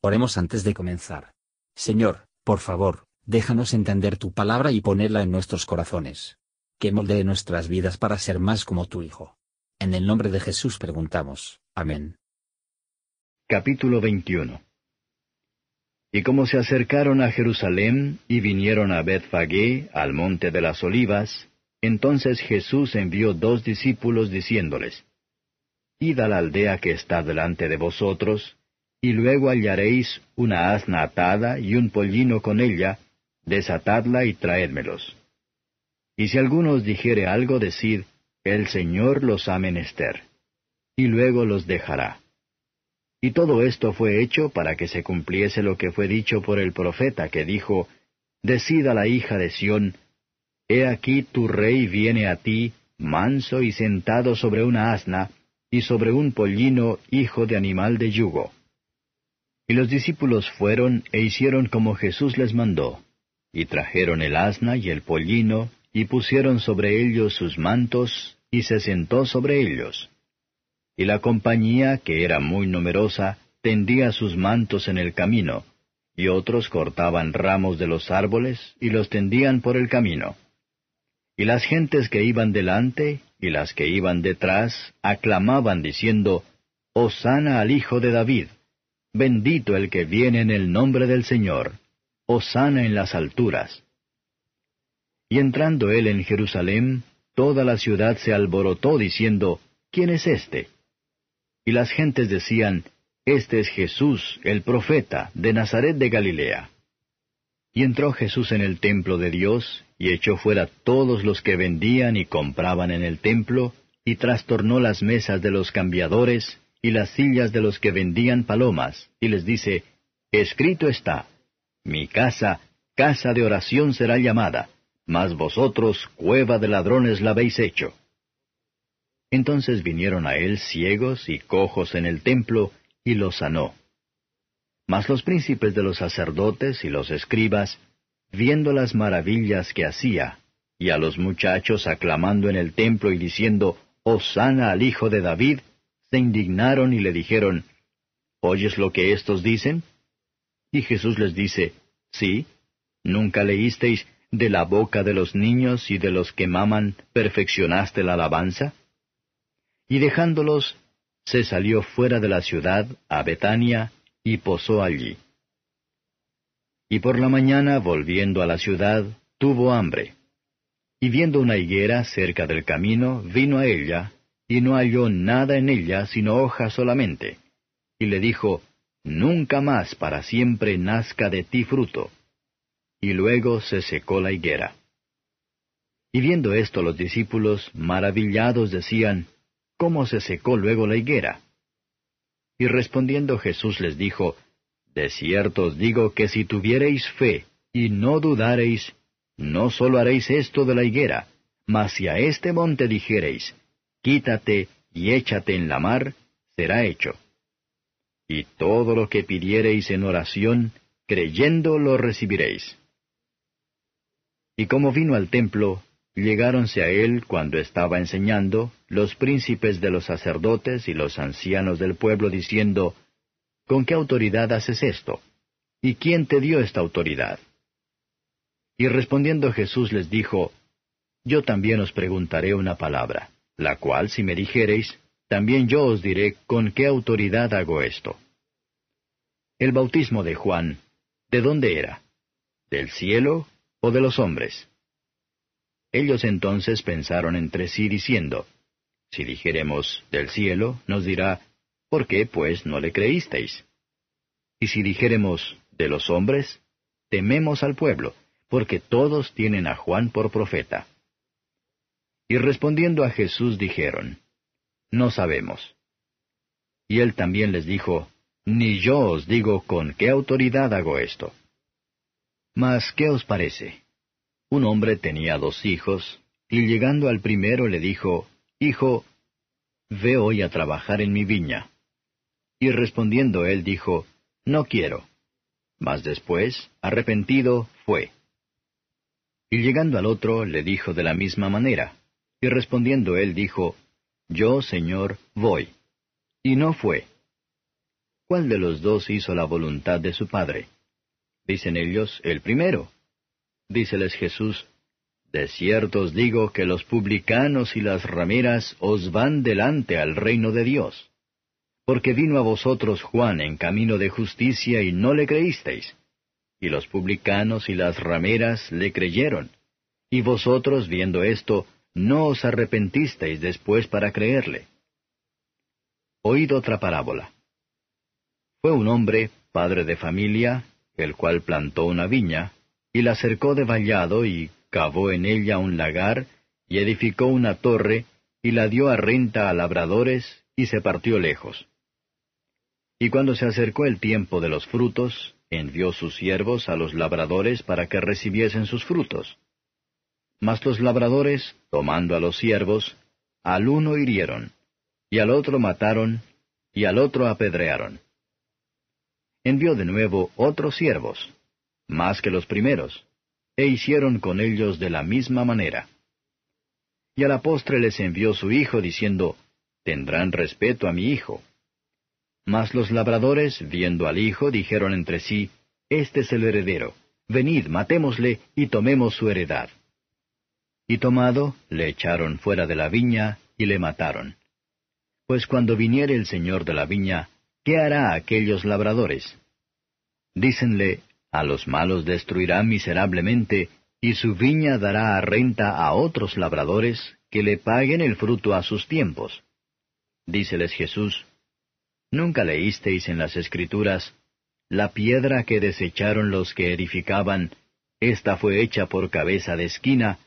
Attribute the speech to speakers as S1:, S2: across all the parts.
S1: Oremos antes de comenzar. Señor, por favor, déjanos entender tu palabra y ponerla en nuestros corazones. Que moldee nuestras vidas para ser más como tu Hijo. En el nombre de Jesús preguntamos. Amén.
S2: Capítulo 21 Y como se acercaron a Jerusalén y vinieron a Bethfagé, al monte de las olivas, entonces Jesús envió dos discípulos diciéndoles, Id a la aldea que está delante de vosotros, y luego hallaréis una asna atada y un pollino con ella, desatadla y traédmelos. Y si alguno os dijere algo, decid, el Señor los ha menester, y luego los dejará. Y todo esto fue hecho para que se cumpliese lo que fue dicho por el profeta, que dijo, Decid a la hija de Sión, He aquí tu rey viene a ti, manso y sentado sobre una asna, y sobre un pollino hijo de animal de yugo. Y los discípulos fueron e hicieron como Jesús les mandó, y trajeron el asna y el pollino, y pusieron sobre ellos sus mantos, y se sentó sobre ellos. Y la compañía, que era muy numerosa, tendía sus mantos en el camino, y otros cortaban ramos de los árboles, y los tendían por el camino. Y las gentes que iban delante, y las que iban detrás, aclamaban diciendo, Hosana al Hijo de David. Bendito el que viene en el nombre del Señor. Hosana en las alturas. Y entrando él en Jerusalén, toda la ciudad se alborotó diciendo, ¿quién es éste? Y las gentes decían, Este es Jesús, el profeta, de Nazaret de Galilea. Y entró Jesús en el templo de Dios, y echó fuera todos los que vendían y compraban en el templo, y trastornó las mesas de los cambiadores, y las sillas de los que vendían palomas, y les dice, Escrito está, Mi casa, casa de oración será llamada, mas vosotros cueva de ladrones la habéis hecho. Entonces vinieron a él ciegos y cojos en el templo, y los sanó. Mas los príncipes de los sacerdotes y los escribas, viendo las maravillas que hacía, y a los muchachos aclamando en el templo y diciendo, Hosana al Hijo de David, se indignaron y le dijeron, ¿Oyes lo que éstos dicen? Y Jesús les dice, Sí, ¿nunca leísteis de la boca de los niños y de los que maman perfeccionaste la alabanza? Y dejándolos, se salió fuera de la ciudad, a Betania, y posó allí. Y por la mañana, volviendo a la ciudad, tuvo hambre. Y viendo una higuera cerca del camino, vino a ella, y no halló nada en ella sino hojas solamente. Y le dijo, Nunca más para siempre nazca de ti fruto. Y luego se secó la higuera. Y viendo esto los discípulos, maravillados, decían, ¿Cómo se secó luego la higuera? Y respondiendo Jesús les dijo, De cierto os digo que si tuviereis fe, y no dudareis, no sólo haréis esto de la higuera, mas si a este monte dijereis, quítate y échate en la mar, será hecho. Y todo lo que pidiereis en oración, creyendo lo recibiréis. Y como vino al templo, llegáronse a él cuando estaba enseñando los príncipes de los sacerdotes y los ancianos del pueblo diciendo, ¿Con qué autoridad haces esto? ¿Y quién te dio esta autoridad? Y respondiendo Jesús les dijo, Yo también os preguntaré una palabra la cual si me dijereis, también yo os diré con qué autoridad hago esto. El bautismo de Juan, ¿de dónde era? ¿Del cielo o de los hombres? Ellos entonces pensaron entre sí diciendo, Si dijéremos del cielo, nos dirá, ¿por qué pues no le creísteis? Y si dijéremos de los hombres, tememos al pueblo, porque todos tienen a Juan por profeta. Y respondiendo a Jesús dijeron, No sabemos. Y él también les dijo, Ni yo os digo con qué autoridad hago esto. Mas, ¿qué os parece? Un hombre tenía dos hijos, y llegando al primero le dijo, Hijo, ve hoy a trabajar en mi viña. Y respondiendo él dijo, No quiero. Mas después, arrepentido, fue. Y llegando al otro, le dijo de la misma manera. Y respondiendo él dijo, Yo, Señor, voy. Y no fue. ¿cuál de los dos hizo la voluntad de su padre? Dicen ellos, el primero. Díceles Jesús, De cierto os digo que los publicanos y las rameras os van delante al reino de Dios. Porque vino a vosotros Juan en camino de justicia y no le creísteis. Y los publicanos y las rameras le creyeron. Y vosotros, viendo esto, no os arrepentisteis después para creerle. Oíd otra parábola. Fue un hombre, padre de familia, el cual plantó una viña, y la cercó de vallado y cavó en ella un lagar, y edificó una torre, y la dio a renta a labradores, y se partió lejos. Y cuando se acercó el tiempo de los frutos, envió sus siervos a los labradores para que recibiesen sus frutos. Mas los labradores, tomando a los siervos, al uno hirieron, y al otro mataron, y al otro apedrearon. Envió de nuevo otros siervos, más que los primeros, e hicieron con ellos de la misma manera. Y a la postre les envió su hijo, diciendo, Tendrán respeto a mi hijo. Mas los labradores, viendo al hijo, dijeron entre sí, Este es el heredero, venid, matémosle y tomemos su heredad. Y tomado, le echaron fuera de la viña y le mataron. Pues cuando viniere el señor de la viña, ¿qué hará aquellos labradores? Dícenle, a los malos destruirá miserablemente, y su viña dará a renta a otros labradores, que le paguen el fruto a sus tiempos. Díceles Jesús, ¿Nunca leísteis en las Escrituras, la piedra que desecharon los que edificaban, esta fue hecha por cabeza de esquina,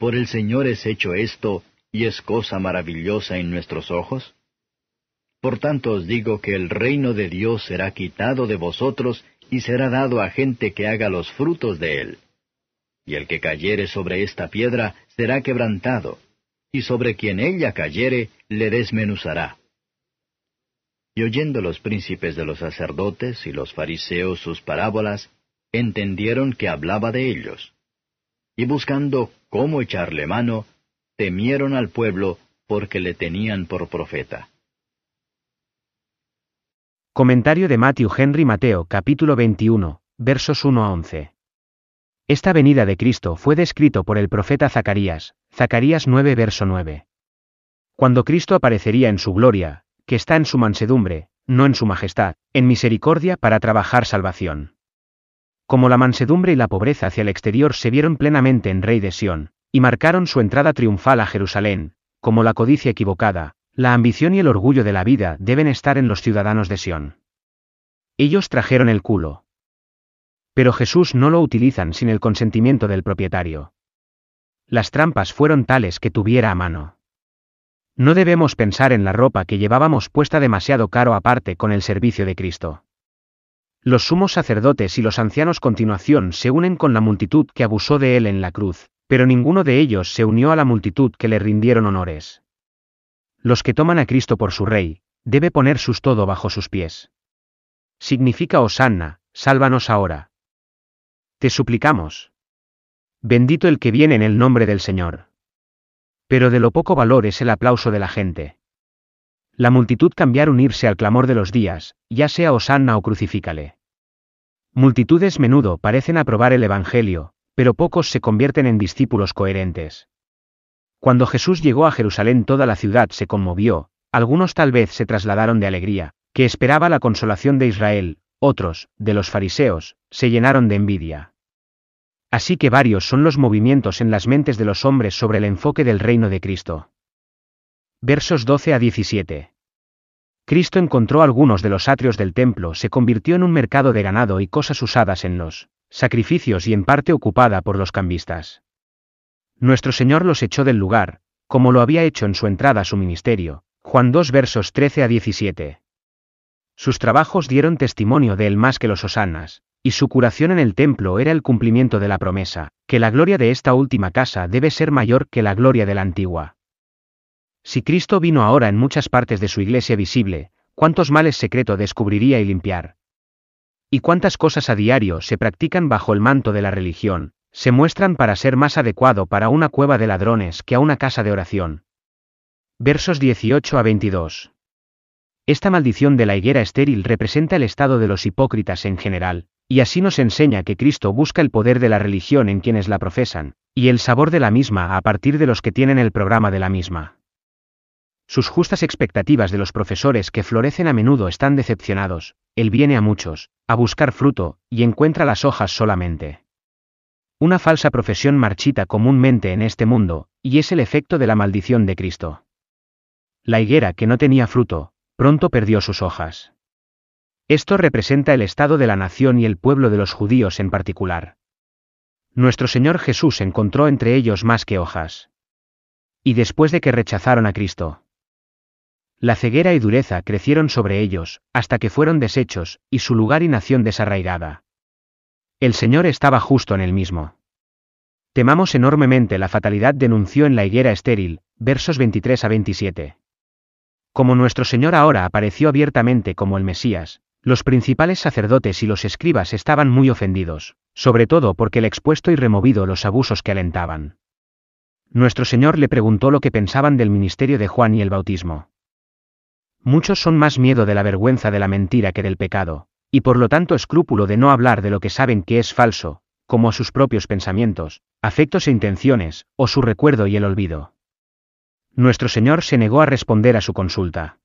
S2: ¿Por el Señor es hecho esto, y es cosa maravillosa en nuestros ojos? Por tanto os digo que el reino de Dios será quitado de vosotros, y será dado a gente que haga los frutos de él. Y el que cayere sobre esta piedra será quebrantado, y sobre quien ella cayere le desmenuzará. Y oyendo los príncipes de los sacerdotes y los fariseos sus parábolas, entendieron que hablaba de ellos y buscando cómo echarle mano, temieron al pueblo porque le tenían por profeta.
S3: Comentario de Matthew Henry Mateo capítulo 21, versos 1 a 11. Esta venida de Cristo fue descrito por el profeta Zacarías, Zacarías 9 verso 9. Cuando Cristo aparecería en su gloria, que está en su mansedumbre, no en su majestad, en misericordia para trabajar salvación. Como la mansedumbre y la pobreza hacia el exterior se vieron plenamente en Rey de Sión, y marcaron su entrada triunfal a Jerusalén, como la codicia equivocada, la ambición y el orgullo de la vida deben estar en los ciudadanos de Sión. Ellos trajeron el culo. Pero Jesús no lo utilizan sin el consentimiento del propietario. Las trampas fueron tales que tuviera a mano. No debemos pensar en la ropa que llevábamos puesta demasiado caro aparte con el servicio de Cristo. Los sumos sacerdotes y los ancianos continuación se unen con la multitud que abusó de él en la cruz, pero ninguno de ellos se unió a la multitud que le rindieron honores. Los que toman a Cristo por su Rey, debe poner sus todo bajo sus pies. Significa Osanna, sálvanos ahora. Te suplicamos. Bendito el que viene en el nombre del Señor. Pero de lo poco valor es el aplauso de la gente. La multitud cambiar unirse al clamor de los días, ya sea Osanna o crucifícale. Multitudes menudo parecen aprobar el Evangelio, pero pocos se convierten en discípulos coherentes. Cuando Jesús llegó a Jerusalén toda la ciudad se conmovió, algunos tal vez se trasladaron de alegría, que esperaba la consolación de Israel, otros, de los fariseos, se llenaron de envidia. Así que varios son los movimientos en las mentes de los hombres sobre el enfoque del reino de Cristo. Versos 12 a 17. Cristo encontró algunos de los atrios del templo, se convirtió en un mercado de ganado y cosas usadas en los sacrificios y en parte ocupada por los cambistas. Nuestro Señor los echó del lugar, como lo había hecho en su entrada a su ministerio. Juan 2 versos 13 a 17. Sus trabajos dieron testimonio de él más que los osanas, y su curación en el templo era el cumplimiento de la promesa, que la gloria de esta última casa debe ser mayor que la gloria de la antigua. Si Cristo vino ahora en muchas partes de su iglesia visible, ¿cuántos males secreto descubriría y limpiar? ¿Y cuántas cosas a diario se practican bajo el manto de la religión, se muestran para ser más adecuado para una cueva de ladrones que a una casa de oración? Versos 18 a 22. Esta maldición de la higuera estéril representa el estado de los hipócritas en general, y así nos enseña que Cristo busca el poder de la religión en quienes la profesan, y el sabor de la misma a partir de los que tienen el programa de la misma. Sus justas expectativas de los profesores que florecen a menudo están decepcionados, él viene a muchos, a buscar fruto, y encuentra las hojas solamente. Una falsa profesión marchita comúnmente en este mundo, y es el efecto de la maldición de Cristo. La higuera que no tenía fruto, pronto perdió sus hojas. Esto representa el estado de la nación y el pueblo de los judíos en particular. Nuestro Señor Jesús encontró entre ellos más que hojas. Y después de que rechazaron a Cristo, la ceguera y dureza crecieron sobre ellos, hasta que fueron deshechos, y su lugar y nación desarraigada. El Señor estaba justo en el mismo. Temamos enormemente la fatalidad denunció en la higuera estéril, versos 23 a 27. Como nuestro Señor ahora apareció abiertamente como el Mesías, los principales sacerdotes y los escribas estaban muy ofendidos, sobre todo porque el expuesto y removido los abusos que alentaban. Nuestro Señor le preguntó lo que pensaban del ministerio de Juan y el bautismo. Muchos son más miedo de la vergüenza de la mentira que del pecado, y por lo tanto escrúpulo de no hablar de lo que saben que es falso, como a sus propios pensamientos, afectos e intenciones, o su recuerdo y el olvido. Nuestro Señor se negó a responder a su consulta.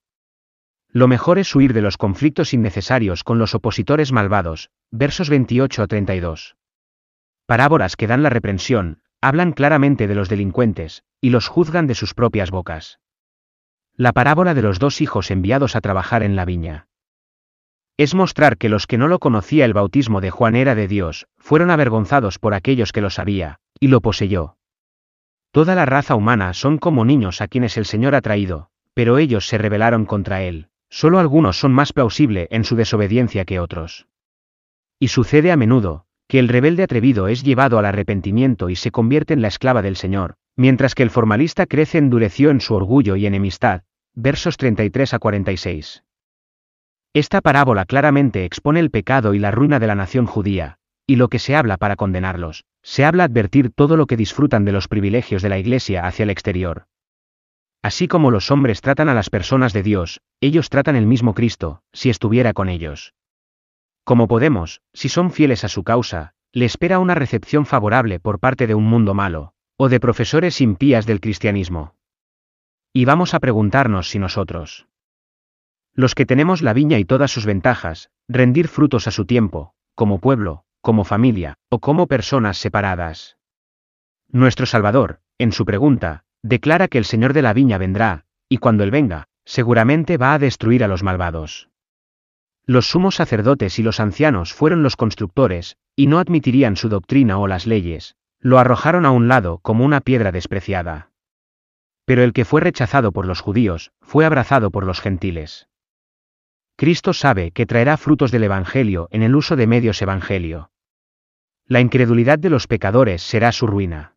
S3: Lo mejor es huir de los conflictos innecesarios con los opositores malvados, versos 28 a 32. Parábolas que dan la reprensión, hablan claramente de los delincuentes, y los juzgan de sus propias bocas. La parábola de los dos hijos enviados a trabajar en la viña es mostrar que los que no lo conocía el bautismo de Juan era de Dios, fueron avergonzados por aquellos que lo sabía, y lo poseyó. Toda la raza humana son como niños a quienes el Señor ha traído, pero ellos se rebelaron contra Él, solo algunos son más plausible en su desobediencia que otros. Y sucede a menudo, que el rebelde atrevido es llevado al arrepentimiento y se convierte en la esclava del Señor, mientras que el formalista crece endureció en su orgullo y enemistad, versos 33 a 46. Esta parábola claramente expone el pecado y la ruina de la nación judía, y lo que se habla para condenarlos, se habla advertir todo lo que disfrutan de los privilegios de la Iglesia hacia el exterior. Así como los hombres tratan a las personas de Dios, ellos tratan el mismo Cristo, si estuviera con ellos. Como podemos, si son fieles a su causa, le espera una recepción favorable por parte de un mundo malo, o de profesores impías del cristianismo. Y vamos a preguntarnos si nosotros, los que tenemos la viña y todas sus ventajas, rendir frutos a su tiempo, como pueblo, como familia, o como personas separadas. Nuestro Salvador, en su pregunta, declara que el Señor de la viña vendrá, y cuando Él venga, seguramente va a destruir a los malvados. Los sumos sacerdotes y los ancianos fueron los constructores, y no admitirían su doctrina o las leyes, lo arrojaron a un lado como una piedra despreciada. Pero el que fue rechazado por los judíos, fue abrazado por los gentiles. Cristo sabe que traerá frutos del Evangelio en el uso de medios Evangelio. La incredulidad de los pecadores será su ruina.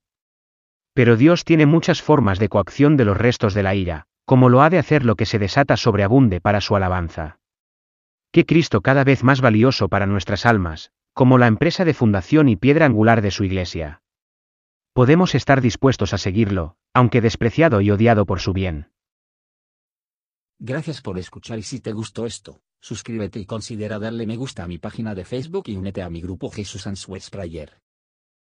S3: Pero Dios tiene muchas formas de coacción de los restos de la ira, como lo ha de hacer lo que se desata sobreabunde para su alabanza. Que Cristo cada vez más valioso para nuestras almas, como la empresa de fundación y piedra angular de su iglesia. Podemos estar dispuestos a seguirlo, aunque despreciado y odiado por su bien.
S1: Gracias por escuchar y si te gustó esto, suscríbete y considera darle me gusta a mi página de Facebook y únete a mi grupo Jesús Answers Prayer.